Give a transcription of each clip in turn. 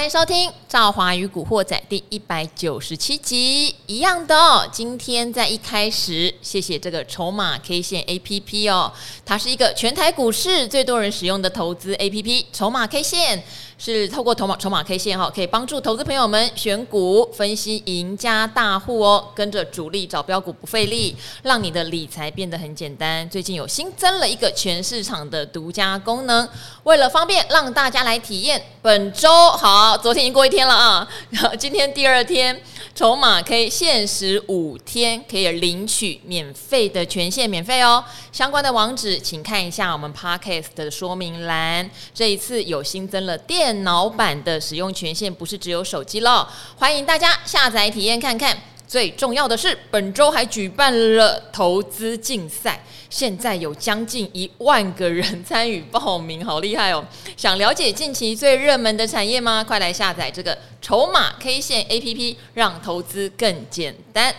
欢迎收听《赵华与古惑仔》第一百九十七集，一样的哦。今天在一开始，谢谢这个筹码 K 线 A P P 哦，它是一个全台股市最多人使用的投资 A P P，筹码 K 线。是透过筹码筹码 K 线哈，可以帮助投资朋友们选股、分析赢家大户哦，跟着主力找标股不费力，让你的理财变得很简单。最近有新增了一个全市场的独家功能，为了方便让大家来体验，本周好，昨天已经过一天天了啊，然后今天第二天。筹码可以限时五天可以领取免费的权限，免费哦。相关的网址请看一下我们 Podcast 的说明栏。这一次有新增了电脑版的使用权限，不是只有手机了。欢迎大家下载体验看看。最重要的是，本周还举办了投资竞赛。现在有将近一万个人参与报名，好厉害哦！想了解近期最热门的产业吗？快来下载这个筹码 K 线 APP，让投资更简单。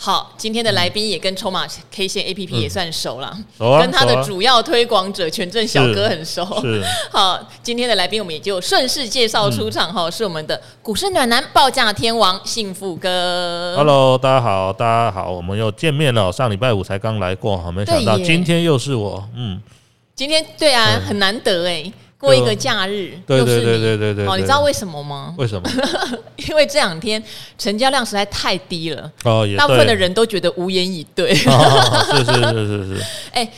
好，今天的来宾也跟筹码 K 线 A P P 也算熟了，嗯啊、跟他的主要推广者权证小哥很熟。是，好，今天的来宾我们也就顺势介绍出场哈，嗯、是我们的股市暖男报价天王幸福哥。Hello，大家好，大家好，我们又见面了。上礼拜五才刚来过，没想到今天又是我。嗯，今天对啊，对很难得哎。过一个假日，对对对对对对，哦，你知道为什么吗？为什么？因为这两天成交量实在太低了，哦，也大部分的人都觉得无言以对。是是是是是。哎，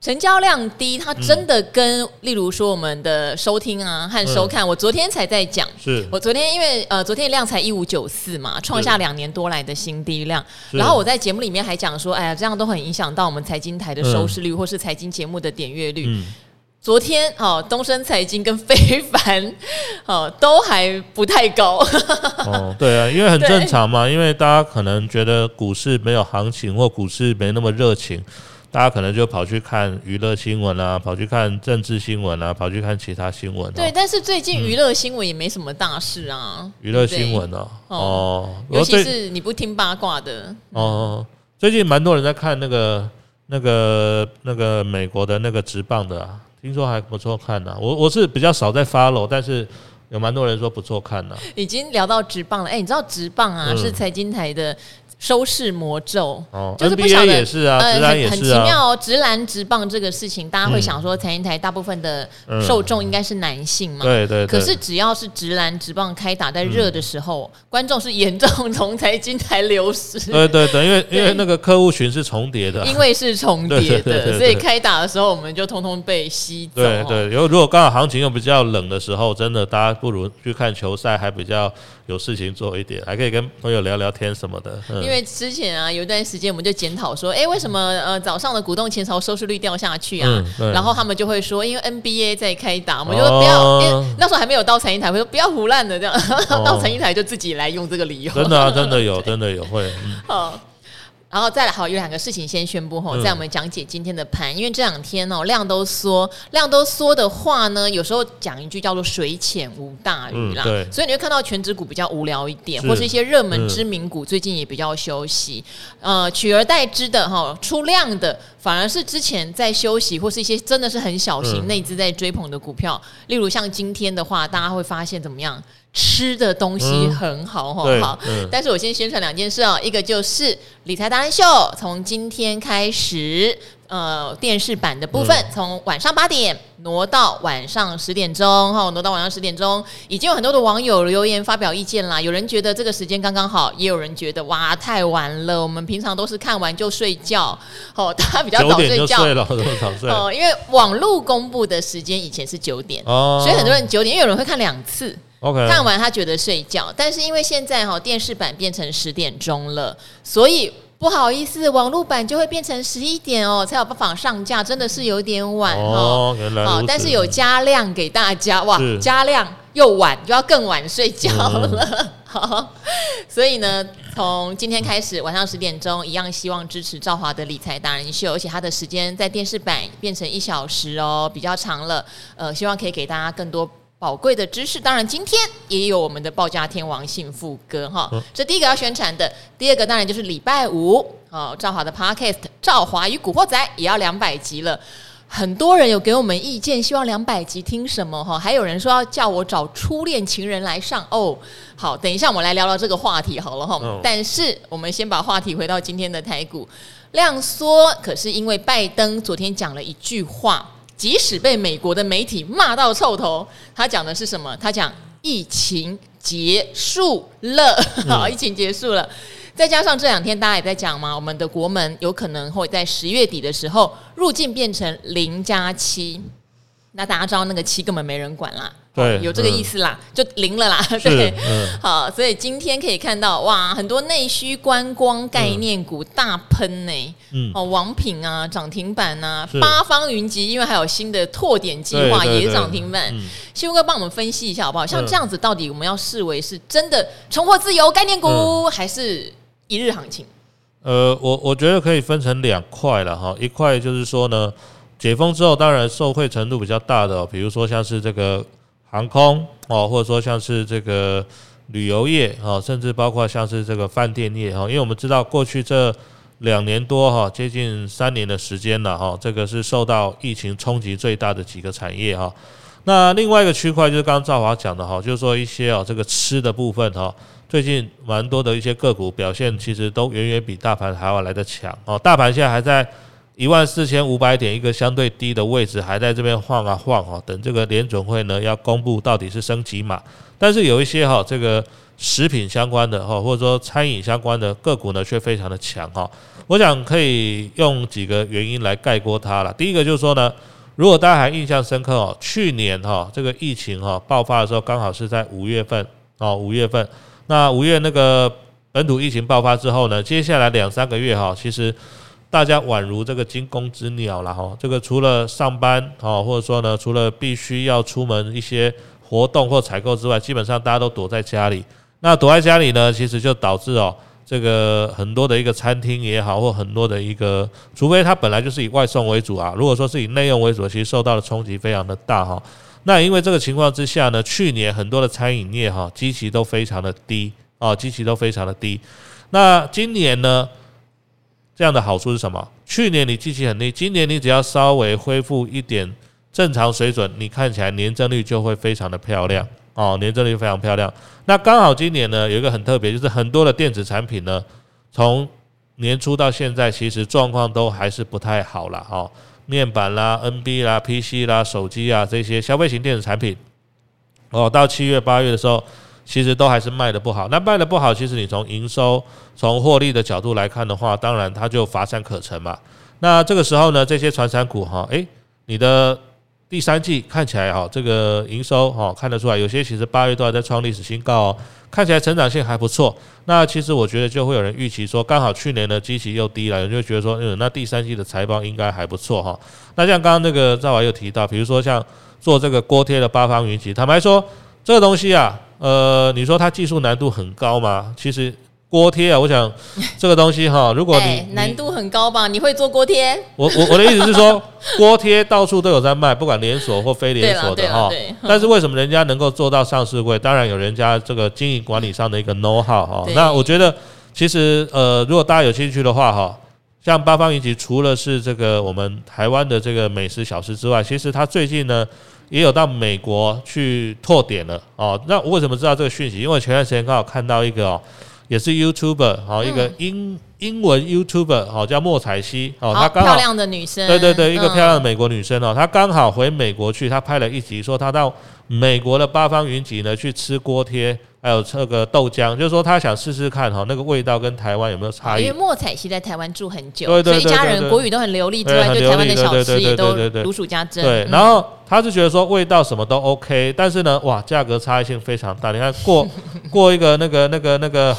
成交量低，它真的跟例如说我们的收听啊和收看，我昨天才在讲，是我昨天因为呃昨天量才一五九四嘛，创下两年多来的新低量。然后我在节目里面还讲说，哎呀，这样都很影响到我们财经台的收视率或是财经节目的点阅率。昨天哦，东升财经跟非凡哦都还不太高。哦，对啊，因为很正常嘛，因为大家可能觉得股市没有行情或股市没那么热情，大家可能就跑去看娱乐新闻啊，跑去看政治新闻啊，跑去看其他新闻啊。对，但是最近娱乐新闻也没什么大事啊。娱乐新闻啊，哦，尤其是你不听八卦的。哦，最近蛮多人在看那个、那个、那个美国的那个直棒的啊。听说还不错看呢、啊，我我是比较少在 follow，但是有蛮多人说不错看呢、啊。已经聊到直棒了，哎，你知道直棒啊、嗯、是财经台的。收视魔咒，哦、就是不晓得，也是啊，呃，很很奇妙哦。直男直棒这个事情，大家会想说，财经台大部分的受众应该是男性嘛？对对。可是只要是直男直棒开打在热的时候，观众是严重从财经台流失。对对对，因为因为那个客户群是重叠的，因为是重叠的，所以开打的时候我们就通通被吸走。对对，如果如果刚好行情又比较冷的时候，真的大家不如去看球赛，还比较有事情做一点，还可以跟朋友聊聊天什么的。因为之前啊，有一段时间我们就检讨说，哎、欸，为什么呃早上的股东前朝收视率掉下去啊？嗯、然后他们就会说，因为 NBA 在开打，我们就说不要，哦、因为那时候还没有到财经台，会说不要胡乱的这样，哦、到财经台就自己来用这个理由。真的啊，真的有，真的有会。嗯 然后再来，好，有两个事情先宣布吼，在我们讲解今天的盘，因为这两天哦量都缩，量都缩的话呢，有时候讲一句叫做水浅无大鱼啦，嗯、所以你会看到全指股比较无聊一点，是。或是一些热门知名股最近也比较休息，嗯、呃，取而代之的哈，出量的反而是之前在休息或是一些真的是很小型内资在追捧的股票，嗯、例如像今天的话，大家会发现怎么样？吃的东西很好，好不好？但是我先宣传两件事哦，一个就是理财达人秀，从今天开始，呃，电视版的部分从晚上八点挪到晚上十点钟，哈，挪到晚上十点钟，已经有很多的网友留言发表意见啦。有人觉得这个时间刚刚好，也有人觉得哇太晚了。我们平常都是看完就睡觉，哦，大家比较早睡觉，哦，因为网络公布的时间以前是九点，所以很多人九点，因为有人会看两次。看完他觉得睡觉，但是因为现在哈电视版变成十点钟了，所以不好意思，网络版就会变成十一点哦才有办法上架，真的是有点晚哦。原来好，但是有加量给大家哇，加量又晚就要更晚睡觉了。嗯、好，所以呢，从今天开始晚上十点钟一样，希望支持赵华的理财达人秀，而且他的时间在电视版变成一小时哦，比较长了。呃，希望可以给大家更多。宝贵的知识，当然今天也有我们的报价天王幸福哥哈，这第一个要宣传的，第二个当然就是礼拜五哦，赵华的 Podcast《赵华与古惑仔》也要两百集了。很多人有给我们意见，希望两百集听什么哈？还有人说要叫我找初恋情人来上哦。好，等一下我们来聊聊这个话题好了哈。哦、但是我们先把话题回到今天的台股量缩，可是因为拜登昨天讲了一句话，即使被美国的媒体骂到臭头，他讲的是什么？他讲疫情结束了，好，疫情结束了。再加上这两天大家也在讲嘛，我们的国门有可能会在十月底的时候入境变成零加七，那大家知道那个七根本没人管啦，对，有这个意思啦，嗯、就零了啦，对，嗯、好，所以今天可以看到哇，很多内需观光概念股大喷呢，嗯，哦，王品啊涨停板啊，八方云集，因为还有新的拓点计划也涨停板，西哥帮我们分析一下好不好？像这样子，到底我们要视为是真的重获自由概念股，嗯、还是？一日行情，呃，我我觉得可以分成两块了哈，一块就是说呢，解封之后，当然受惠程度比较大的，比如说像是这个航空哦，或者说像是这个旅游业啊，甚至包括像是这个饭店业哈，因为我们知道过去这两年多哈，接近三年的时间了哈，这个是受到疫情冲击最大的几个产业哈。那另外一个区块就是刚刚赵华讲的哈，就是说一些啊这个吃的部分哈。最近蛮多的一些个股表现，其实都远远比大盘还要来得强哦。大盘现在还在一万四千五百点一个相对低的位置，还在这边晃啊晃哦。等这个联准会呢要公布到底是升几码，但是有一些哈这个食品相关的哈，或者说餐饮相关的个股呢却非常的强哈。我想可以用几个原因来概括它了。第一个就是说呢，如果大家还印象深刻哦，去年哈这个疫情哈爆发的时候，刚好是在五月份哦，五月份。那五月那个本土疫情爆发之后呢，接下来两三个月哈，其实大家宛如这个惊弓之鸟了哈。这个除了上班啊，或者说呢，除了必须要出门一些活动或采购之外，基本上大家都躲在家里。那躲在家里呢，其实就导致哦，这个很多的一个餐厅也好，或很多的一个，除非它本来就是以外送为主啊，如果说是以内用为主，其实受到的冲击非常的大哈。那因为这个情况之下呢，去年很多的餐饮业哈，基期都非常的低啊，基期都非常的低。那今年呢，这样的好处是什么？去年你基期很低，今年你只要稍微恢复一点正常水准，你看起来年增率就会非常的漂亮哦，年增率非常漂亮。那刚好今年呢，有一个很特别，就是很多的电子产品呢，从年初到现在，其实状况都还是不太好了哈。面板啦、NB 啦、PC 啦、手机啊这些消费型电子产品，哦，到七月八月的时候，其实都还是卖得不好。那卖得不好，其实你从营收、从获利的角度来看的话，当然它就乏善可陈嘛。那这个时候呢，这些传产股哈，诶，你的。第三季看起来哈，这个营收哈看得出来，有些其实八月都还在创历史新高哦，看起来成长性还不错。那其实我觉得就会有人预期说，刚好去年的基期又低了，人就觉得说，嗯，那第三季的财报应该还不错哈。那像刚刚那个赵华又提到，比如说像做这个锅贴的八方云集，坦白说，这个东西啊，呃，你说它技术难度很高吗？其实。锅贴啊，我想 这个东西哈，如果你、欸、难度很高吧，你会做锅贴？我我我的意思是说，锅贴到处都有在卖，不管连锁或非连锁的哈。但是为什么人家能够做到上市柜？当然有人家这个经营管理上的一个 know how 哈。那我觉得其实呃，如果大家有兴趣的话哈，像八方云集除了是这个我们台湾的这个美食小吃之外，其实它最近呢也有到美国去拓点了哦。那我为什么知道这个讯息？因为前段时间刚好看到一个哦。也是 YouTuber 好，一个英英文 YouTuber 好，叫莫彩希哦，她刚好漂亮的女生，对对对，一个漂亮的美国女生哦，她刚好回美国去，她拍了一集，说她到美国的八方云集呢去吃锅贴，还有这个豆浆，就是说他想试试看哈，那个味道跟台湾有没有差异？因为莫彩希在台湾住很久，所以一家人国语都很流利，之外对台湾的小吃也都如数家珍。对，然后他是觉得说味道什么都 OK，但是呢，哇，价格差异性非常大。你看过过一个那个那个那个。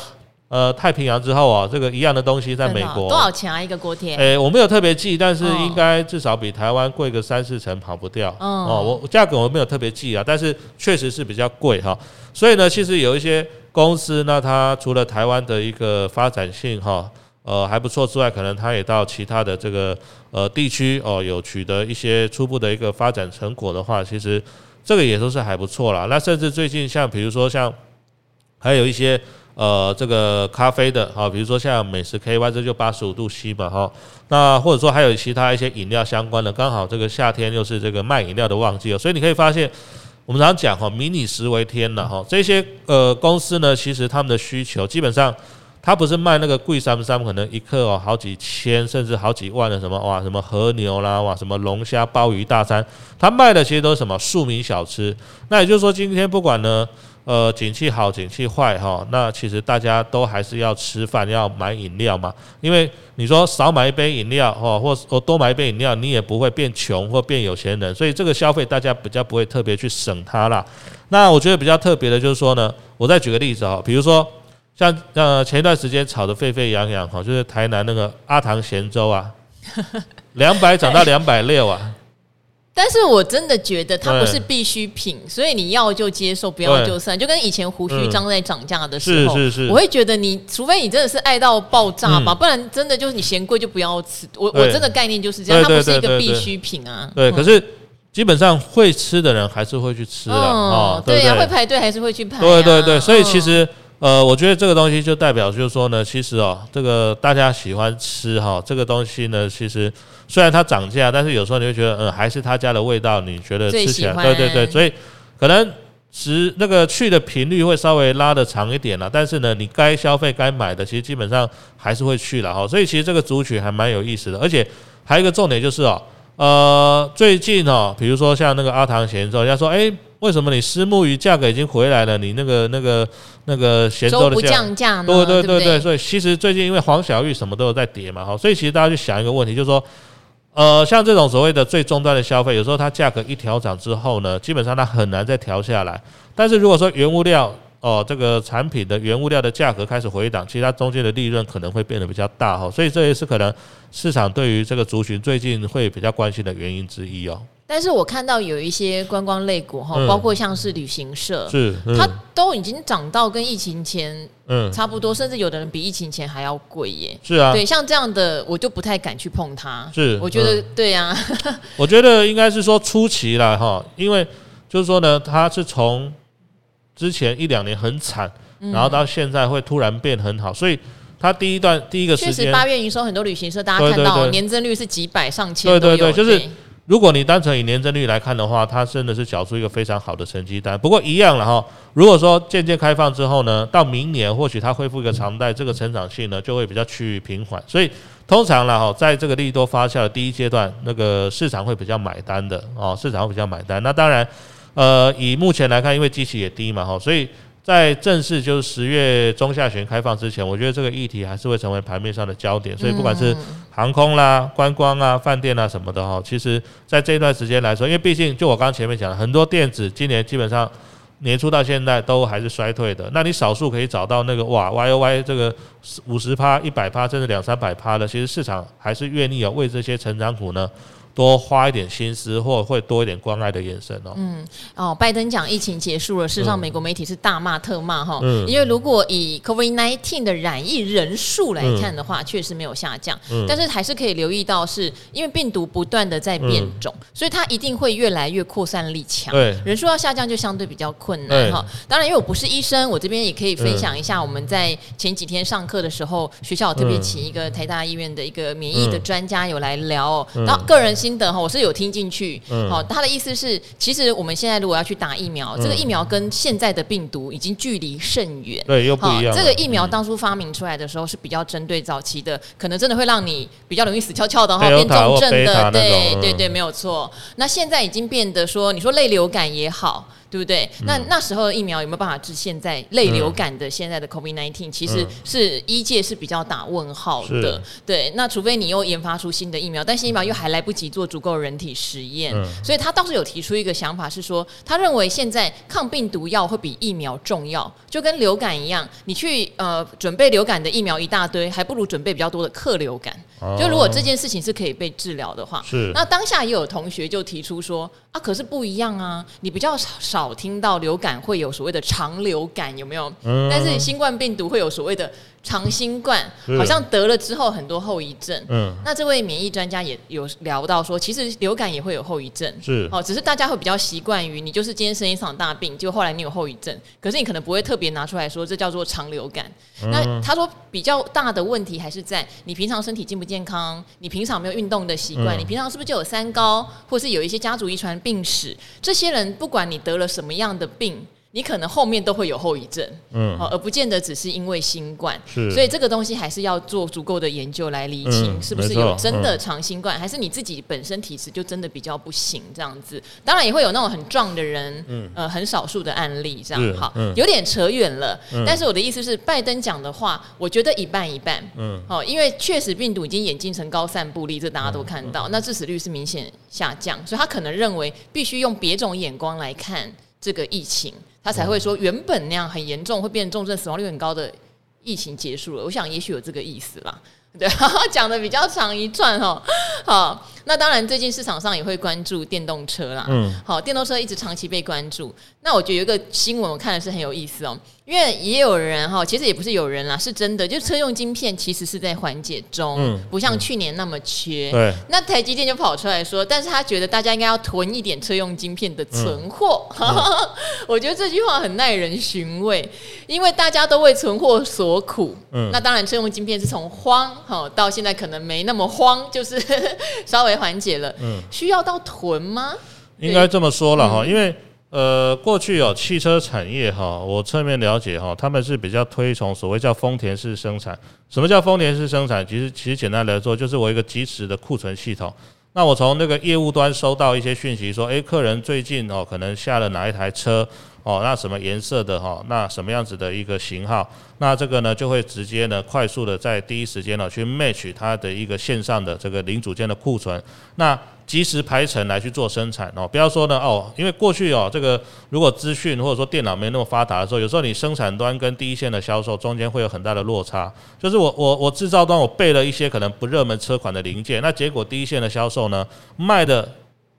呃，太平洋之后啊，这个一样的东西在美国多少钱啊？一个锅贴？诶，我没有特别记，但是应该至少比台湾贵个三四成，跑不掉。哦，我价格我没有特别记啊，但是确实是比较贵哈。所以呢，其实有一些公司，那它除了台湾的一个发展性哈，呃还不错之外，可能它也到其他的这个呃地区哦，有取得一些初步的一个发展成果的话，其实这个也都是还不错啦。那甚至最近像比如说像还有一些。呃这个咖啡的哈，比如说像美食 KY 这就八十五度 C 嘛哈，那或者说还有其他一些饮料相关的，刚好这个夏天又是这个卖饮料的旺季哦，所以你可以发现。我们常讲哈，民以食为天了哈。这些呃公司呢，其实他们的需求基本上，它不是卖那个贵三三，可能一克哦好几千甚至好几万的什么哇什么和牛啦哇什么龙虾鲍鱼大餐，它卖的其实都是什么庶民小吃。那也就是说，今天不管呢。呃，景气好，景气坏哈，那其实大家都还是要吃饭，要买饮料嘛。因为你说少买一杯饮料哈，或或多买一杯饮料，你也不会变穷或变有钱人，所以这个消费大家比较不会特别去省它啦。那我觉得比较特别的就是说呢，我再举个例子哈，比如说像呃前一段时间炒得沸沸扬扬哈，就是台南那个阿唐咸粥啊，两百涨到两百六啊。但是我真的觉得它不是必需品，所以你要就接受，不要就算。就跟以前胡须张在涨价的时候，是是是，我会觉得你除非你真的是爱到爆炸吧，不然真的就是你嫌贵就不要吃。我我真的概念就是这样，它不是一个必需品啊。对，可是基本上会吃的人还是会去吃的哦。对呀，会排队还是会去排。对对对，所以其实。呃，我觉得这个东西就代表就是说呢，其实哦，这个大家喜欢吃哈，这个东西呢，其实虽然它涨价，但是有时候你会觉得，嗯，还是他家的味道，你觉得吃起来，对对对，所以可能食那个去的频率会稍微拉的长一点了，但是呢，你该消费该买的，其实基本上还是会去了哈，所以其实这个族群还蛮有意思的，而且还有一个重点就是哦，呃，最近哦，比如说像那个阿唐咸粥，人家说，哎。为什么你私募鱼价格已经回来了？你那个、那个、那个咸州的价价呢？对对对对，所以其实最近因为黄小玉什么都有在跌嘛，哈，所以其实大家去想一个问题，就是说，呃，像这种所谓的最终端的消费，有时候它价格一调涨之后呢，基本上它很难再调下来。但是如果说原物料哦，这个产品的原物料的价格开始回档，其实它中间的利润可能会变得比较大哈，所以这也是可能市场对于这个族群最近会比较关心的原因之一哦。但是我看到有一些观光类股哈，包括像是旅行社，是它都已经涨到跟疫情前嗯差不多，甚至有的人比疫情前还要贵耶。是啊，对，像这样的我就不太敢去碰它。是，我觉得对呀。我觉得应该是说初期了哈，因为就是说呢，它是从之前一两年很惨，然后到现在会突然变很好，所以它第一段第一个时间，八月营收很多旅行社大家看到年增率是几百上千，对对对，就是。如果你单纯以年增率来看的话，它真的是缴出一个非常好的成绩单。不过一样了哈，如果说渐渐开放之后呢，到明年或许它恢复一个常态，这个成长性呢就会比较趋于平缓。所以通常了哈，在这个利多发酵的第一阶段，那个市场会比较买单的哦，市场会比较买单。那当然，呃，以目前来看，因为基期也低嘛哈，所以。在正式就是十月中下旬开放之前，我觉得这个议题还是会成为盘面上的焦点。所以不管是航空啦、观光啊、饭店啊什么的哈，其实在这段时间来说，因为毕竟就我刚刚前面讲的，很多电子今年基本上年初到现在都还是衰退的。那你少数可以找到那个哇 Y O Y 这个五十趴、一百趴甚至两三百趴的，其实市场还是愿意有为这些成长股呢。多花一点心思，或会多一点关爱的眼神哦。嗯，哦，拜登讲疫情结束了，事实上美国媒体是大骂特骂哈。嗯。因为如果以 COVID-19 的染疫人数来看的话，确实没有下降。嗯。但是还是可以留意到，是因为病毒不断的在变种，所以它一定会越来越扩散力强。对。人数要下降就相对比较困难哈。当然，因为我不是医生，我这边也可以分享一下，我们在前几天上课的时候，学校特别请一个台大医院的一个免疫的专家有来聊哦。然后个人。心得哈，我是有听进去。好，他的意思是，其实我们现在如果要去打疫苗，这个疫苗跟现在的病毒已经距离甚远。对，又不一样。这个疫苗当初发明出来的时候是比较针对早期的，可能真的会让你比较容易死翘翘的哈，变重症的。对对对，没有错。那现在已经变得说，你说类流感也好。对不对？那那时候的疫苗有没有办法治现在类流感的现在的 COVID-19？其实是医界是比较打问号的。对，那除非你又研发出新的疫苗，但新疫苗又还来不及做足够人体实验，所以他倒是有提出一个想法，是说他认为现在抗病毒药会比疫苗重要，就跟流感一样，你去呃准备流感的疫苗一大堆，还不如准备比较多的克流感。就如果这件事情是可以被治疗的话，是那当下也有同学就提出说啊，可是不一样啊，你比较少。少听到流感会有所谓的长流感有没有？嗯、但是新冠病毒会有所谓的长新冠好像得了之后很多后遗症。嗯，那这位免疫专家也有聊到说，其实流感也会有后遗症。是哦，只是大家会比较习惯于你就是今天生一场大病，就后来你有后遗症，可是你可能不会特别拿出来说这叫做长流感。嗯、那他说比较大的问题还是在你平常身体健不健康，你平常没有运动的习惯，嗯、你平常是不是就有三高，或是有一些家族遗传病史？这些人不管你得了什么样的病。你可能后面都会有后遗症，嗯，而不见得只是因为新冠，是，所以这个东西还是要做足够的研究来厘清，是不是有真的长新冠，还是你自己本身体质就真的比较不行这样子。当然也会有那种很壮的人，嗯，呃，很少数的案例这样，好，有点扯远了。但是我的意思是，拜登讲的话，我觉得一半一半，嗯，好，因为确实病毒已经演进成高散布力，这大家都看到，那致死率是明显下降，所以他可能认为必须用别种眼光来看这个疫情。他才会说，原本那样很严重，会变重症、死亡率很高的疫情结束了。我想，也许有这个意思啦。对，讲的比较长一串哈。好，那当然，最近市场上也会关注电动车啦。嗯，好，电动车一直长期被关注。那我觉得有一个新闻，我看的是很有意思哦。因为也有人哈，其实也不是有人啦，是真的，就车用晶片其实是在缓解中，嗯、不像去年那么缺。对，那台积电就跑出来说，但是他觉得大家应该要囤一点车用晶片的存货。嗯、我觉得这句话很耐人寻味，因为大家都为存货所苦。嗯，那当然，车用晶片是从慌哈到现在可能没那么慌，就是 稍微缓解了。嗯，需要到囤吗？应该这么说了哈，嗯、因为。呃，过去有汽车产业哈，我侧面了解哈，他们是比较推崇所谓叫丰田式生产。什么叫丰田式生产？其实其实简单来说，就是我一个及时的库存系统。那我从那个业务端收到一些讯息，说，诶，客人最近哦，可能下了哪一台车哦，那什么颜色的哈，那什么样子的一个型号，那这个呢就会直接呢快速的在第一时间呢去 match 它的一个线上的这个零组件的库存，那。及时排程来去做生产哦，不要说呢哦，因为过去哦，这个如果资讯或者说电脑没那么发达的时候，有时候你生产端跟第一线的销售中间会有很大的落差。就是我我我制造端我备了一些可能不热门车款的零件，那结果第一线的销售呢卖的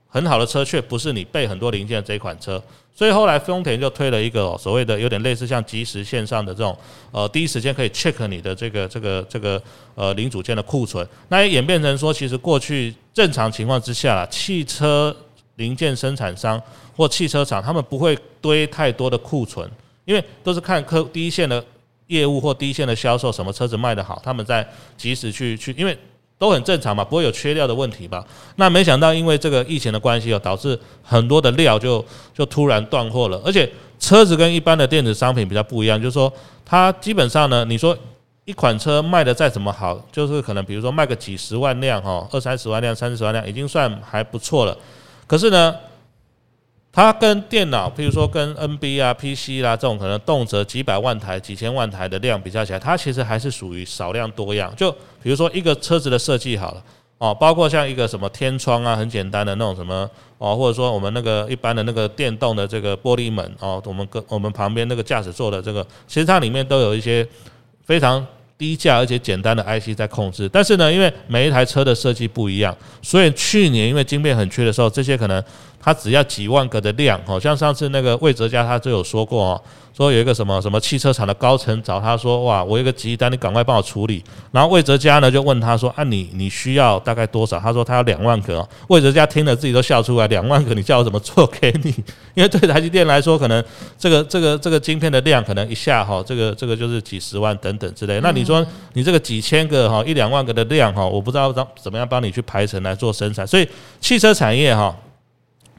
很好的车却不是你备很多零件这一款车。所以后来丰田就推了一个所谓的有点类似像即时线上的这种，呃，第一时间可以 check 你的这个这个这个呃零组件的库存，那也演变成说，其实过去正常情况之下，汽车零件生产商或汽车厂他们不会堆太多的库存，因为都是看客第一线的业务或第一线的销售，什么车子卖得好，他们在及时去去，因为。都很正常嘛，不会有缺料的问题吧？那没想到因为这个疫情的关系哦，导致很多的料就就突然断货了。而且车子跟一般的电子商品比较不一样，就是说它基本上呢，你说一款车卖的再怎么好，就是可能比如说卖个几十万辆哈，二三十万辆、三十万辆，已经算还不错了。可是呢，它跟电脑，譬如说跟 NB 啊、PC 啦、啊、这种可能动辄几百万台、几千万台的量比较起来，它其实还是属于少量多样。就比如说一个车子的设计好了哦，包括像一个什么天窗啊，很简单的那种什么哦，或者说我们那个一般的那个电动的这个玻璃门哦，我们跟我们旁边那个驾驶座的这个，其实它里面都有一些非常低价而且简单的 IC 在控制。但是呢，因为每一台车的设计不一样，所以去年因为晶片很缺的时候，这些可能。它只要几万个的量，好像上次那个魏哲家他就有说过哦，说有一个什么什么汽车厂的高层找他说，哇，我有一个急单，你赶快帮我处理。然后魏哲家呢就问他说，啊，你你需要大概多少？他说他要两万个。魏哲家听了自己都笑出来，两万个你叫我怎么做给你？因为对台积电来说，可能这个这个这个晶片的量可能一下哈，这个这个就是几十万等等之类。那你说你这个几千个哈，一两万个的量哈，我不知道怎怎么样帮你去排成来做生产。所以汽车产业哈。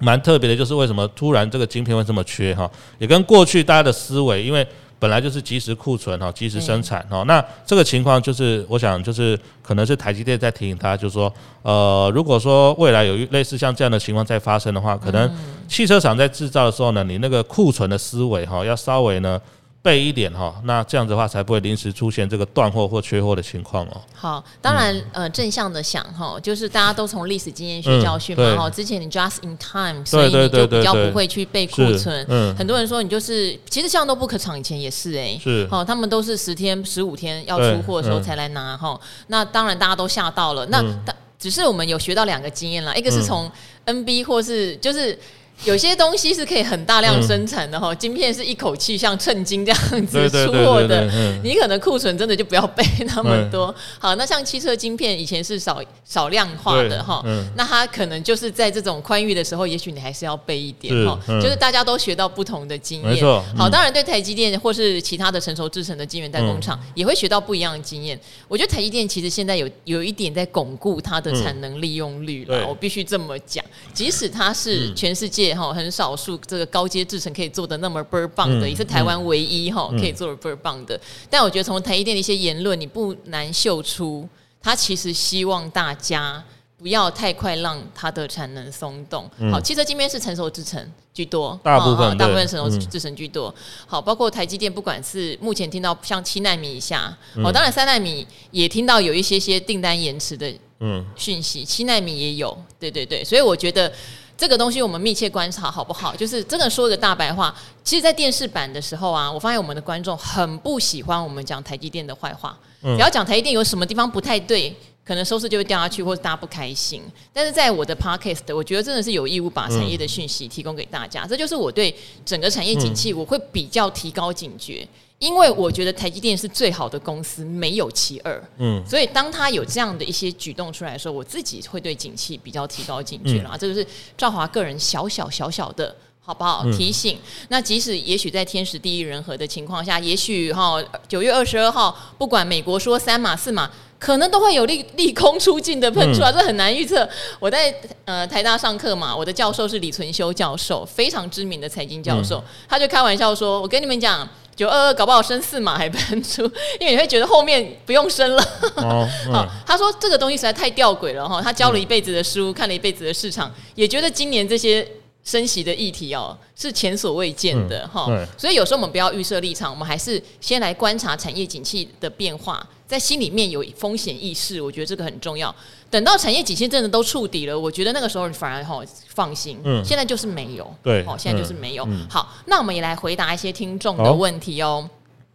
蛮特别的，就是为什么突然这个晶片会这么缺哈，也跟过去大家的思维，因为本来就是即时库存哈，即时生产哈，那这个情况就是，我想就是可能是台积电在提醒他，就是说，呃，如果说未来有类似像这样的情况再发生的话，可能汽车厂在制造的时候呢，你那个库存的思维哈，要稍微呢。备一点哈，那这样子的话才不会临时出现这个断货或缺货的情况哦。好，当然、嗯、呃正向的想哈，就是大家都从历史经验学教训嘛哈。之前你 just in time，所以你就比较不会去备库存。嗯，很多人说你就是，其实像 notebook 厂以前也是哎、欸，是哦，他们都是十天十五天要出货的时候才来拿哈。那当然大家都吓到了，那但只是我们有学到两个经验啦，一个是从 NB 或是就是。有些东西是可以很大量生产的哈，晶片是一口气像称斤这样子出货的，你可能库存真的就不要备那么多。好，那像汽车晶片以前是少少量化的哈，那它可能就是在这种宽裕的时候，也许你还是要备一点哈，就是大家都学到不同的经验。好，当然对台积电或是其他的成熟制成的晶圆代工厂也会学到不一样的经验。我觉得台积电其实现在有有一点在巩固它的产能利用率了，我必须这么讲，即使它是全世界。哈，很少数这个高阶制程可以做的那么倍儿棒的，嗯、也是台湾唯一哈、嗯、可以做的倍儿棒的。但我觉得从台积电的一些言论，你不难嗅出，他其实希望大家不要太快让它的产能松动。嗯、好，汽车晶片是成熟制程居多，大部分大部分成熟制程居多。嗯、好，包括台积电，不管是目前听到像七纳米以下，哦，当然三纳米也听到有一些些订单延迟的嗯讯息，七纳米也有，对对对，所以我觉得。这个东西我们密切观察好不好？就是真的说一个大白话，其实，在电视版的时候啊，我发现我们的观众很不喜欢我们讲台积电的坏话。只要讲台积电有什么地方不太对，可能收视就会掉下去，或者大家不开心。但是在我的 podcast，我觉得真的是有义务把产业的讯息提供给大家。这就是我对整个产业景气，我会比较提高警觉。因为我觉得台积电是最好的公司，没有其二。嗯，所以当他有这样的一些举动出来的时候，我自己会对景气比较提高警觉了。嗯、这就是赵华个人小小小小的，好不好？提醒。嗯、那即使也许在天时地利人和的情况下，也许哈九月二十二号，不管美国说三码四码，可能都会有利 利空出尽的喷出来，嗯、这很难预测。我在呃台大上课嘛，我的教授是李存修教授，非常知名的财经教授，嗯、他就开玩笑说：“我跟你们讲。”九二二搞不好升四码 还喷出，因为你会觉得后面不用升了。哦 嗯、好，他说这个东西实在太吊诡了哈。他教了一辈子的书，嗯、看了一辈子的市场，也觉得今年这些升息的议题哦是前所未见的哈。嗯、所以有时候我们不要预设立场，我们还是先来观察产业景气的变化。在心里面有风险意识，我觉得这个很重要。等到产业景气真的都触底了，我觉得那个时候你反而好放心。嗯，现在就是没有。对，好，现在就是没有。嗯、好，那我们也来回答一些听众的问题哦。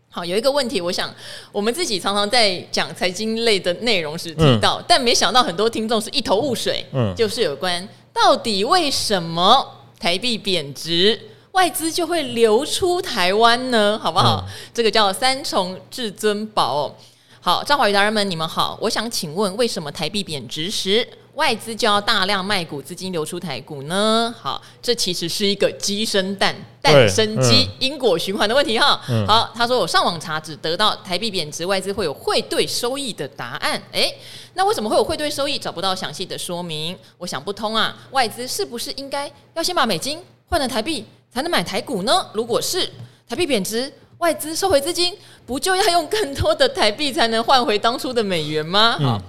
好，好，有一个问题，我想我们自己常常在讲财经类的内容时提到，嗯、但没想到很多听众是一头雾水。嗯，就是有关到底为什么台币贬值，外资就会流出台湾呢？好不好？嗯、这个叫三重至尊宝哦。好，张华宇达人们，你们好。我想请问，为什么台币贬值时，外资就要大量卖股，资金流出台股呢？好，这其实是一个鸡生蛋，蛋生鸡，因果循环的问题哈。嗯、好，他说我上网查，只得到台币贬值，外资会有汇兑收益的答案。诶，那为什么会有汇兑收益？找不到详细的说明，我想不通啊。外资是不是应该要先把美金换成台币，才能买台股呢？如果是台币贬值，外资收回资金，不就要用更多的台币才能换回当初的美元吗？好，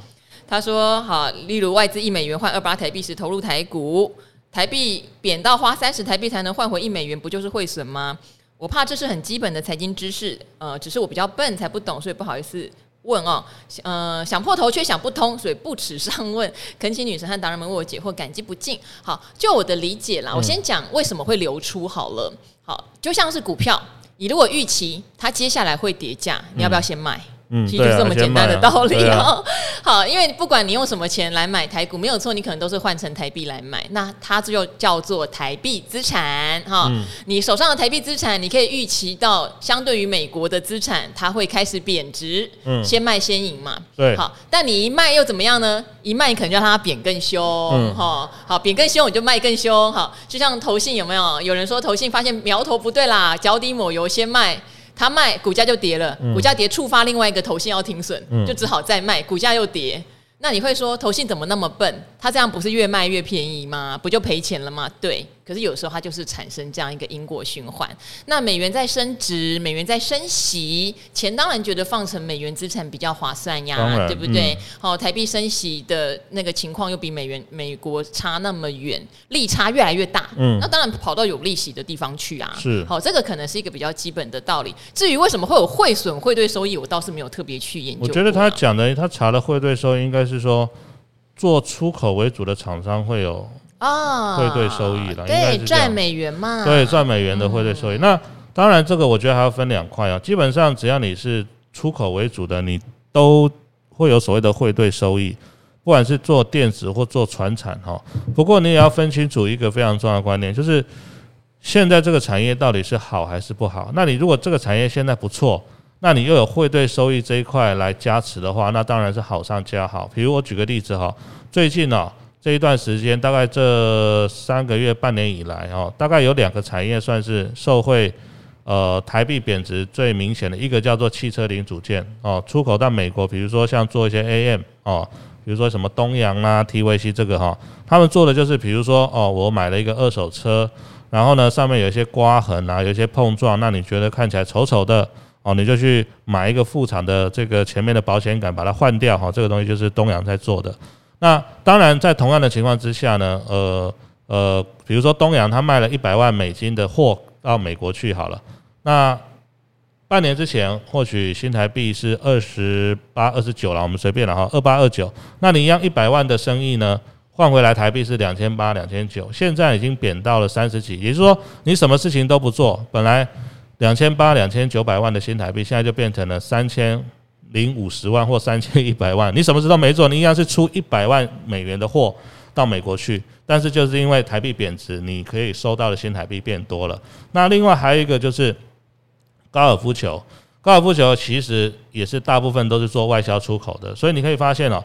他说好，例如外资一美元换二八台币时投入台股，台币贬到花三十台币才能换回一美元，不就是汇损吗？我怕这是很基本的财经知识，呃，只是我比较笨才不懂，所以不好意思问哦。呃，想破头却想不通，所以不耻上问，恳请女神和达人们为我解惑，感激不尽。好，就我的理解啦，我先讲为什么会流出好了。好，就像是股票。你如果预期它接下来会跌价，你要不要先卖？嗯，其实就是这么简单的道理哦。好，因为不管你用什么钱来买台股，没有错，你可能都是换成台币来买，那它就叫做台币资产哈。你手上的台币资产，你可以预期到相对于美国的资产，它会开始贬值。嗯，先卖先赢嘛。对。好，但你一卖又怎么样呢？一卖你可能就让它贬更凶。嗯。好，好，贬更凶，我就卖更凶。好，就像投信有没有？有人说投信发现苗头不对啦，脚底抹油先卖。他卖，股价就跌了，股价跌触发另外一个投信要停损，嗯、就只好再卖，股价又跌。那你会说投信怎么那么笨？他这样不是越卖越便宜吗？不就赔钱了吗？对。可是有时候它就是产生这样一个因果循环。那美元在升值，美元在升息，钱当然觉得放成美元资产比较划算呀，对不对？好、嗯哦，台币升息的那个情况又比美元美国差那么远，利差越来越大。嗯，那当然跑到有利息的地方去啊。是，好、哦，这个可能是一个比较基本的道理。至于为什么会有汇损汇兑收益，我倒是没有特别去研究。我觉得他讲的，他查的汇兑收益应该是说，做出口为主的厂商会有。啊，汇兑收益了，对，赚美元嘛，对，赚美元的汇兑收益。嗯、那当然，这个我觉得还要分两块啊。基本上，只要你是出口为主的，你都会有所谓的汇兑收益。不管是做电子或做船产哈。不过你也要分清楚一个非常重要的观念，就是现在这个产业到底是好还是不好？那你如果这个产业现在不错，那你又有汇兑收益这一块来加持的话，那当然是好上加好。比如我举个例子哈，最近呢这一段时间，大概这三个月半年以来哈，大概有两个产业算是受惠。呃，台币贬值最明显的一个叫做汽车零组件哦，出口到美国，比如说像做一些 AM 哦，比如说什么东阳啊、TVC 这个哈，他们做的就是比如说哦，我买了一个二手车，然后呢上面有一些刮痕啊，有一些碰撞，那你觉得看起来丑丑的哦，你就去买一个副厂的这个前面的保险杆把它换掉哈，这个东西就是东阳在做的。那当然在同样的情况之下呢，呃呃，比如说东阳他卖了一百万美金的货到美国去好了。那半年之前，或许新台币是二十八、二十九了，我们随便了哈，二八二九。那你一样一百万的生意呢，换回来台币是两千八、两千九，现在已经贬到了三十几。也就是说，你什么事情都不做，本来两千八、两千九百万的新台币，现在就变成了三千零五十万或三千一百万。你什么事都没做，你一样是出一百万美元的货到美国去。但是就是因为台币贬值，你可以收到的新台币变多了。那另外还有一个就是。高尔夫球，高尔夫球其实也是大部分都是做外销出口的，所以你可以发现哦。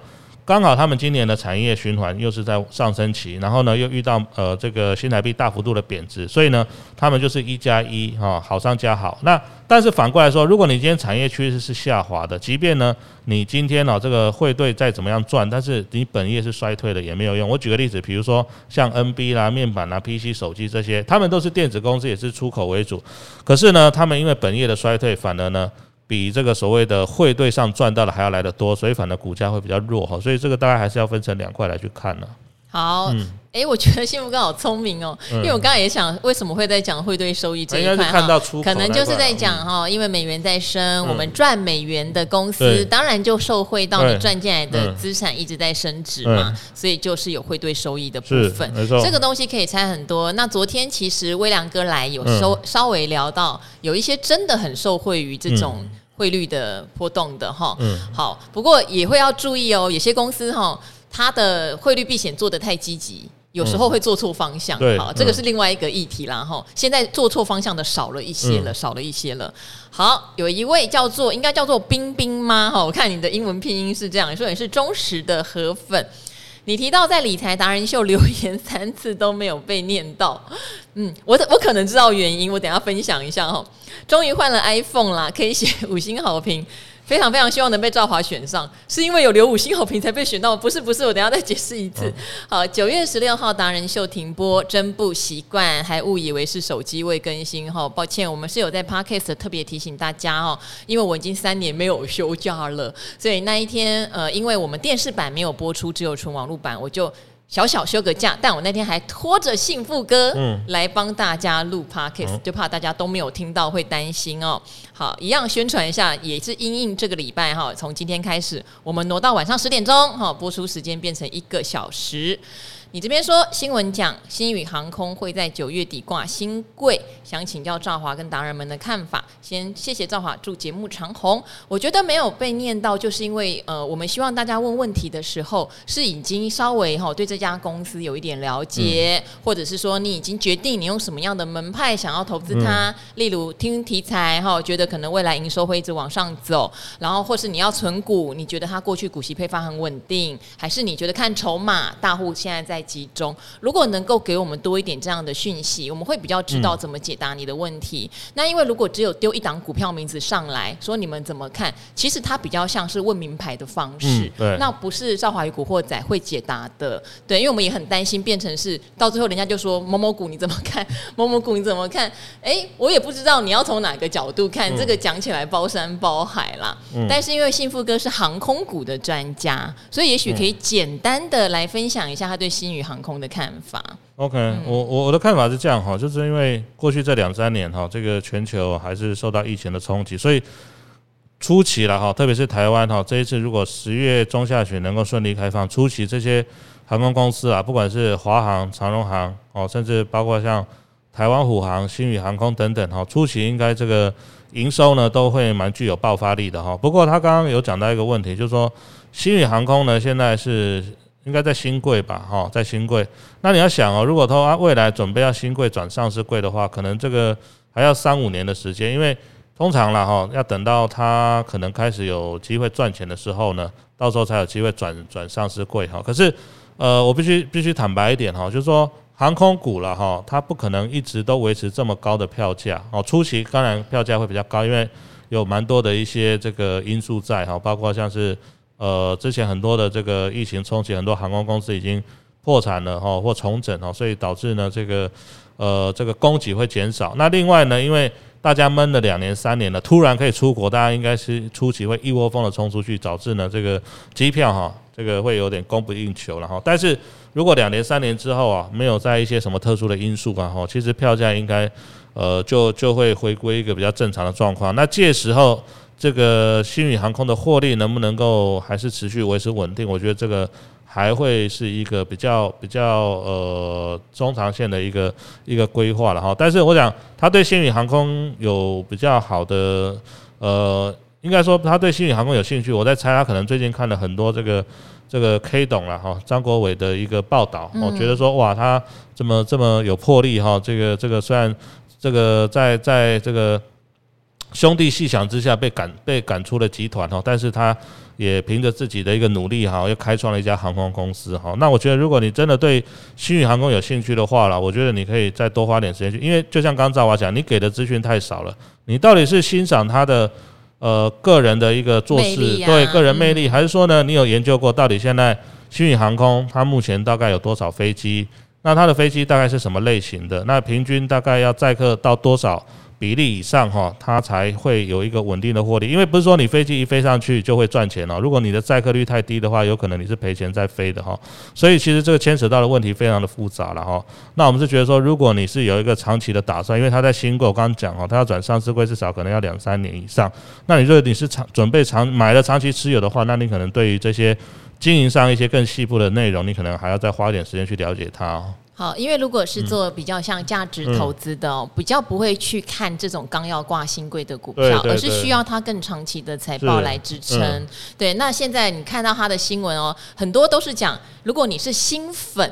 刚好他们今年的产业循环又是在上升期，然后呢又遇到呃这个新台币大幅度的贬值，所以呢他们就是一加一哈，好上加好。那但是反过来说，如果你今天产业趋势是下滑的，即便呢你今天呢这个汇兑再怎么样赚，但是你本业是衰退的也没有用。我举个例子，比如说像 NB 啦、面板啦、PC 手机这些，他们都是电子公司，也是出口为主，可是呢他们因为本业的衰退，反而呢。比这个所谓的汇兑上赚到的还要来得多，所以反而股价会比较弱哈，所以这个大概还是要分成两块来去看呢。好，嗯，哎，我觉得幸福哥好聪明哦，因为我刚才也想，为什么会在讲汇兑收益这一块哈？可能就是在讲哈，因为美元在升，我们赚美元的公司当然就受惠到你赚进来的资产一直在升值嘛，所以就是有汇兑收益的部分。没错，这个东西可以猜很多。那昨天其实威良哥来有稍稍微聊到，有一些真的很受惠于这种。汇率的波动的哈，嗯，好，不过也会要注意哦，有些公司哈，它的汇率避险做得太积极，有时候会做错方向，对，好，这个是另外一个议题啦哈。现在做错方向的少了一些了，少了一些了。好，有一位叫做应该叫做冰冰吗？哈，我看你的英文拼音是这样，你说你是忠实的河粉。你提到在理财达人秀留言三次都没有被念到，嗯，我我可能知道原因，我等下分享一下哈。终于换了 iPhone 啦，可以写五星好评。非常非常希望能被赵华选上，是因为有刘五星好评才被选到，不是不是，我等下再解释一次。嗯、好，九月十六号达人秀停播，真不习惯，还误以为是手机未更新哈，抱歉，我们是有在 Podcast 特别提醒大家哦，因为我已经三年没有休假了，所以那一天呃，因为我们电视版没有播出，只有纯网络版，我就。小小休个假，但我那天还拖着幸福哥来帮大家录 podcast，嗯、就怕大家都没有听到会担心哦。好，一样宣传一下，也是因应这个礼拜哈，从今天开始，我们挪到晚上十点钟哈，播出时间变成一个小时。你这边说新闻讲新宇航空会在九月底挂新贵，想请教赵华跟达人们的看法。先谢谢赵华，祝节目长红。我觉得没有被念到，就是因为呃，我们希望大家问问题的时候是已经稍微哈对这家公司有一点了解，嗯、或者是说你已经决定你用什么样的门派想要投资它。嗯、例如听题材哈，觉得可能未来营收会一直往上走，然后或是你要存股，你觉得它过去股息配发很稳定，还是你觉得看筹码大户现在在。集中，如果能够给我们多一点这样的讯息，我们会比较知道怎么解答你的问题。嗯、那因为如果只有丢一档股票名字上来说，你们怎么看？其实它比较像是问名牌的方式，嗯、对，那不是赵华与古惑仔会解答的。对，因为我们也很担心变成是到最后人家就说某某股你怎么看？某某股你怎么看？哎，我也不知道你要从哪个角度看，嗯、这个讲起来包山包海啦。嗯、但是因为幸福哥是航空股的专家，所以也许可以简单的来分享一下他对新。宇航空的看法，OK，我我我的看法是这样哈，就是因为过去这两三年哈，这个全球还是受到疫情的冲击，所以初期了哈，特别是台湾哈，这一次如果十月中下旬能够顺利开放，初期这些航空公司啊，不管是华航、长荣航哦，甚至包括像台湾虎航、新宇航空等等哈，初期应该这个营收呢都会蛮具有爆发力的哈。不过他刚刚有讲到一个问题，就是说新宇航空呢现在是应该在新贵吧哈，在新贵。那你要想哦，如果他未来准备要新贵转上市贵的话，可能这个还要三五年的时间，因为通常啦哈，要等到他可能开始有机会赚钱的时候呢，到时候才有机会转转上市贵哈。可是呃，我必须必须坦白一点哈，就是说。航空股了哈，它不可能一直都维持这么高的票价哦。初期当然票价会比较高，因为有蛮多的一些这个因素在哈，包括像是呃之前很多的这个疫情冲击，很多航空公司已经破产了哈或重整哦，所以导致呢这个呃这个供给会减少。那另外呢，因为大家闷了两年三年了，突然可以出国，大家应该是初期会一窝蜂的冲出去，导致呢这个机票哈这个会有点供不应求了哈，但是。如果两年三年之后啊，没有在一些什么特殊的因素啊，哈，其实票价应该，呃，就就会回归一个比较正常的状况。那届时候，这个新宇航空的获利能不能够还是持续维持稳定？我觉得这个还会是一个比较比较呃中长线的一个一个规划了哈。但是我想，他对新宇航空有比较好的呃，应该说他对新宇航空有兴趣。我在猜，他可能最近看了很多这个。这个 K 董了哈，张国伟的一个报道，我觉得说哇，他这么这么有魄力哈，这个这个虽然这个在在这个兄弟细想之下被赶被赶出了集团哈，但是他也凭着自己的一个努力哈，又开创了一家航空公司哈。那我觉得如果你真的对星宇航空有兴趣的话了，我觉得你可以再多花点时间去，因为就像刚刚赵华讲，你给的资讯太少了，你到底是欣赏他的。呃，个人的一个做事，啊、对个人魅力，嗯、还是说呢，你有研究过到底现在星宇航空它目前大概有多少飞机？那它的飞机大概是什么类型的？那平均大概要载客到多少？比例以上哈，它才会有一个稳定的获利。因为不是说你飞机一飞上去就会赚钱哦。如果你的载客率太低的话，有可能你是赔钱在飞的哈。所以其实这个牵扯到的问题非常的复杂了哈。那我们是觉得说，如果你是有一个长期的打算，因为它在新购，我刚刚讲哈，它要转上市柜至少可能要两三年以上。那你如果你是长准备长买了长期持有的话，那你可能对于这些经营上一些更细部的内容，你可能还要再花一点时间去了解它。好，因为如果是做比较像价值投资的，哦，嗯、比较不会去看这种刚要挂新贵的股票，对对对，而是需要它更长期的财报来支撑。嗯、对，那现在你看到它的新闻哦，很多都是讲，如果你是新粉，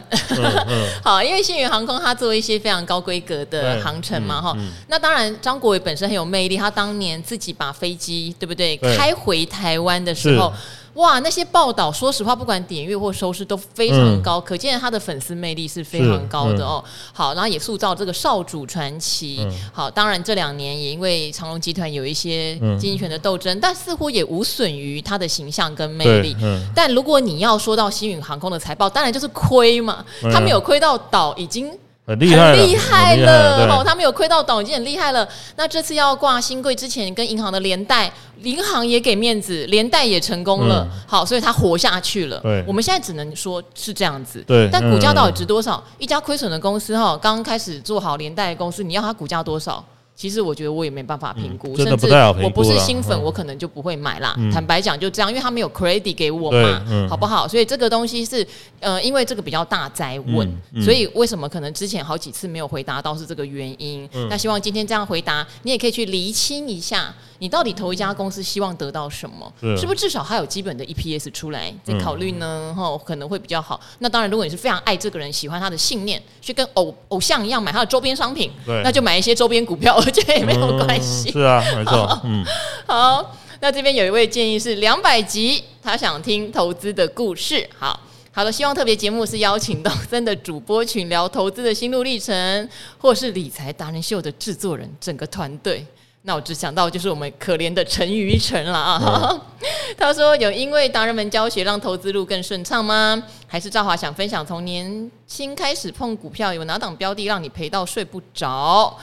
好，因为星宇航空它做一些非常高规格的航程嘛，哈、那当然张国伟本身很有魅力，他当年自己把飞机对不对，对。开回台湾的时候。哇，那些报道，说实话，不管点阅或收视都非常高，嗯、可见他的粉丝魅力是非常高的哦。嗯、好，然后也塑造这个少主传奇。嗯、好，当然这两年也因为长隆集团有一些经营权的斗争，嗯、但似乎也无损于他的形象跟魅力。嗯、但如果你要说到星宇航空的财报，当然就是亏嘛，他没有亏到倒，已经。很厉害，厉害了哦！他们有亏到倒，已经很厉害了。那这次要挂新贵之前，跟银行的连带，银行也给面子，连带也成功了。嗯、好，所以他活下去了。对，我们现在只能说是这样子。对，但股价到底值多少？嗯、一家亏损的公司哈，刚开始做好连带的公司，你要它股价多少？其实我觉得我也没办法评估，嗯、甚至我不是新粉，嗯、我可能就不会买啦。嗯、坦白讲就这样，因为他没有 credit 给我嘛，嗯、好不好？所以这个东西是呃，因为这个比较大灾问，所以为什么可能之前好几次没有回答到是这个原因？嗯、那希望今天这样回答，你也可以去厘清一下。你到底投一家公司希望得到什么？是，是不是至少还有基本的 EPS 出来再考虑呢？哈、嗯，可能会比较好。那当然，如果你是非常爱这个人，喜欢他的信念，去跟偶偶像一样买他的周边商品，那就买一些周边股票，我觉得也没有关系、嗯。是啊，没错。嗯，好。那这边有一位建议是两百集，他想听投资的故事。好，好的，希望特别节目是邀请到真的主播群聊投资的心路历程，或是理财达人秀的制作人整个团队。那我只想到就是我们可怜的陈于晨了啊！嗯、他说有因为达人们教学让投资路更顺畅吗？还是赵华想分享从年轻开始碰股票有哪档标的让你赔到睡不着？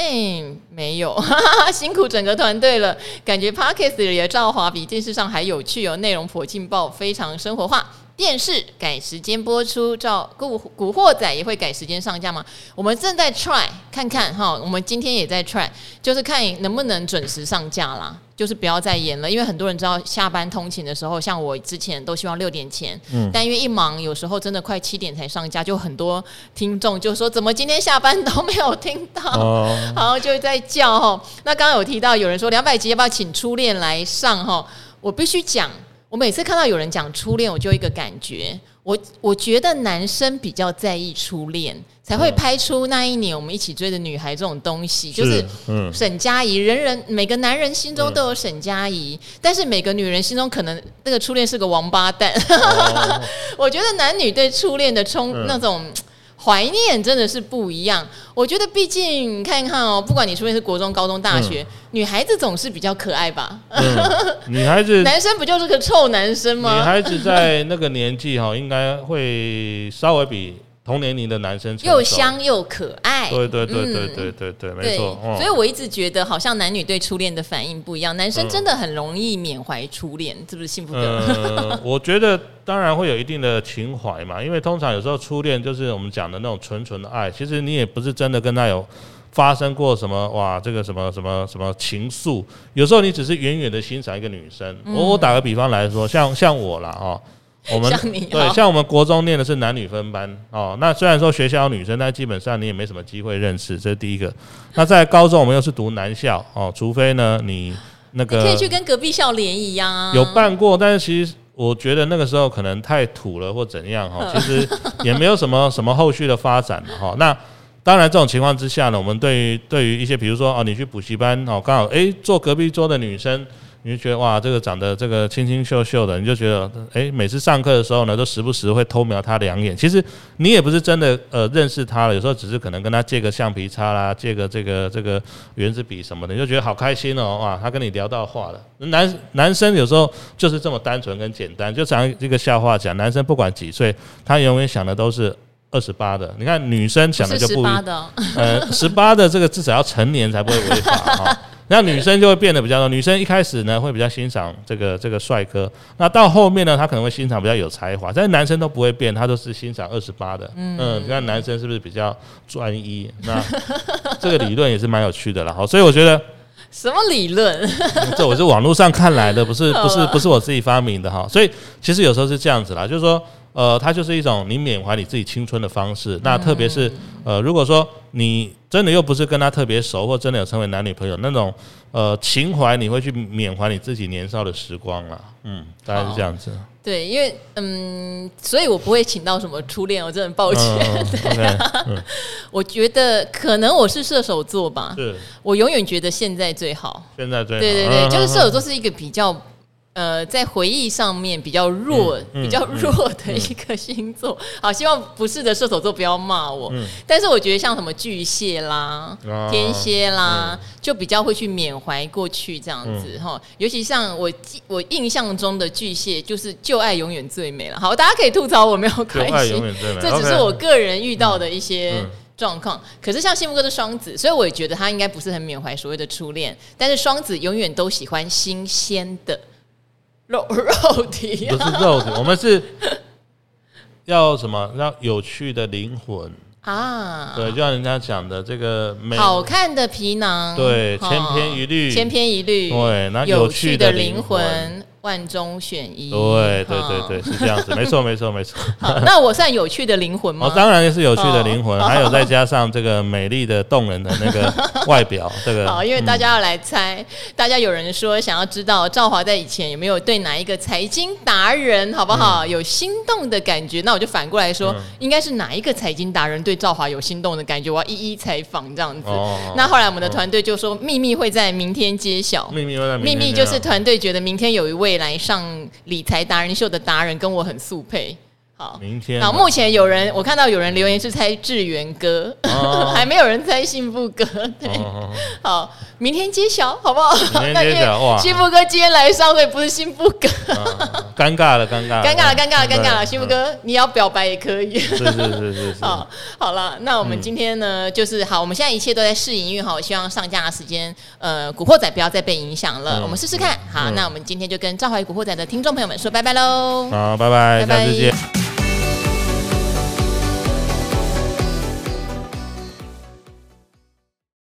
哎、没有哈哈哈，辛苦整个团队了。感觉 parkas 里的赵华比电视上还有趣哦，内容颇劲爆，非常生活化。电视改时间播出，照古古惑仔也会改时间上架吗？我们正在 try 看看哈，我们今天也在 try，就是看能不能准时上架啦，就是不要再延了，因为很多人知道下班通勤的时候，像我之前都希望六点前，嗯，但因为一忙，有时候真的快七点才上架，就很多听众就说怎么今天下班都没有听到，哦、然后就在叫哈。那刚刚有提到有人说两百集要不要请初恋来上哈？我必须讲。我每次看到有人讲初恋，我就一个感觉，我我觉得男生比较在意初恋，才会拍出那一年我们一起追的女孩这种东西，就是沈佳宜，人人每个男人心中都有沈佳宜，但是每个女人心中可能那个初恋是个王八蛋。我觉得男女对初恋的冲那种。怀念真的是不一样，我觉得毕竟你看一看哦，不管你出现是国中、高中、大学，嗯、女孩子总是比较可爱吧？嗯、女孩子，男生不就是个臭男生吗？女孩子在那个年纪哈，应该会稍微比。同年龄的男生又香又可爱，对对对对对对对，没错。所以我一直觉得，好像男女对初恋的反应不一样。男生真的很容易缅怀初恋，是不是幸福的？呃，我觉得当然会有一定的情怀嘛，因为通常有时候初恋就是我们讲的那种纯纯的爱，其实你也不是真的跟他有发生过什么哇，这个什么什么什么情愫。有时候你只是远远的欣赏一个女生。我我打个比方来说，像像我啦。哦。我们对，像我们国中念的是男女分班哦。那虽然说学校有女生，但基本上你也没什么机会认识，这是第一个。那在高中我们又是读男校哦，除非呢你那个你可以去跟隔壁校联谊呀。有办过，但是其实我觉得那个时候可能太土了或怎样哈，其实也没有什么什么后续的发展哈。那当然这种情况之下呢，我们对于对于一些比如说哦，你去补习班哦，刚好诶坐隔壁桌的女生。你就觉得哇，这个长得这个清清秀秀的，你就觉得哎，每次上课的时候呢，都时不时会偷瞄他两眼。其实你也不是真的呃认识他了，有时候只是可能跟他借个橡皮擦啦，借个这个这个原子笔什么的，你就觉得好开心哦，哇，他跟你聊到话了。男男生有时候就是这么单纯跟简单，就常这个笑话讲，男生不管几岁，他永远想的都是二十八的。你看女生想的就不一样，呃，十八的这个至少要成年才不会违法 哈。那女生就会变得比较多。女生一开始呢会比较欣赏这个这个帅哥，那到后面呢，她可能会欣赏比较有才华。但是男生都不会变，他都是欣赏二十八的。嗯，嗯，你看男生是不是比较专一？那这个理论也是蛮有趣的啦。好，所以我觉得什么理论？这我是网络上看来的，不是不是不是我自己发明的哈。所以其实有时候是这样子啦，就是说。呃，它就是一种你缅怀你自己青春的方式。那特别是呃，如果说你真的又不是跟他特别熟，或真的有成为男女朋友那种呃情怀，你会去缅怀你自己年少的时光啦。嗯，大概是这样子。对，因为嗯，所以我不会请到什么初恋，我真的很抱歉。我觉得可能我是射手座吧。是。我永远觉得现在最好。现在最好。对对对，就是射手座是一个比较。呃，在回忆上面比较弱，比较弱的一个星座。嗯嗯、好，希望不是的射手座不要骂我。嗯、但是我觉得像什么巨蟹啦、啊、天蝎啦，嗯、就比较会去缅怀过去这样子哈。嗯、尤其像我我印象中的巨蟹，就是旧爱永远最美了。好，大家可以吐槽我没有关系，这只是我个人遇到的一些状况。可是像幸福哥的双子，所以我也觉得他应该不是很缅怀所谓的初恋。但是双子永远都喜欢新鲜的。肉肉体、啊、不是肉体，我们是要什么？让有趣的灵魂啊！对，就像人家讲的这个美好看的皮囊，对，千篇一律，千篇一律，对，那有趣的灵魂。万中选一，对对对对，是这样子，没错 没错没错。好，那我算有趣的灵魂吗？哦，当然是有趣的灵魂，还有再加上这个美丽的动人的那个 外表，这个。好，因为大家要来猜，大家有人说想要知道赵华在以前有没有对哪一个财经达人，好不好？有心动的感觉，那我就反过来说，应该是哪一个财经达人对赵华有心动的感觉？我要一一采访这样子。那后来我们的团队就说，秘密会在明天揭晓。秘密会在明天。秘密就是团队觉得明天有一位。未来上理财达人秀的达人跟我很速配，好，明天。好，目前有人我看到有人留言是猜志源哥，哦、还没有人猜幸福哥。对，哦、好，明天揭晓，好不好？明天揭晓哇！幸福哥今天来上会不是幸福哥，尴尬了，尴尬，尴尬了，尴尬了，尴尬了。幸福哥，你要表白也可以。是是是是是。好，好了，那我们今天呢，嗯、就是好，我们现在一切都在试营运哈，我希望上架的时间，呃，古惑仔不要再被影响了，嗯、我们试试看。好，嗯、那我们今天就跟赵怀古惑仔的听众朋友们说拜拜喽。好，拜拜，拜拜，下次见。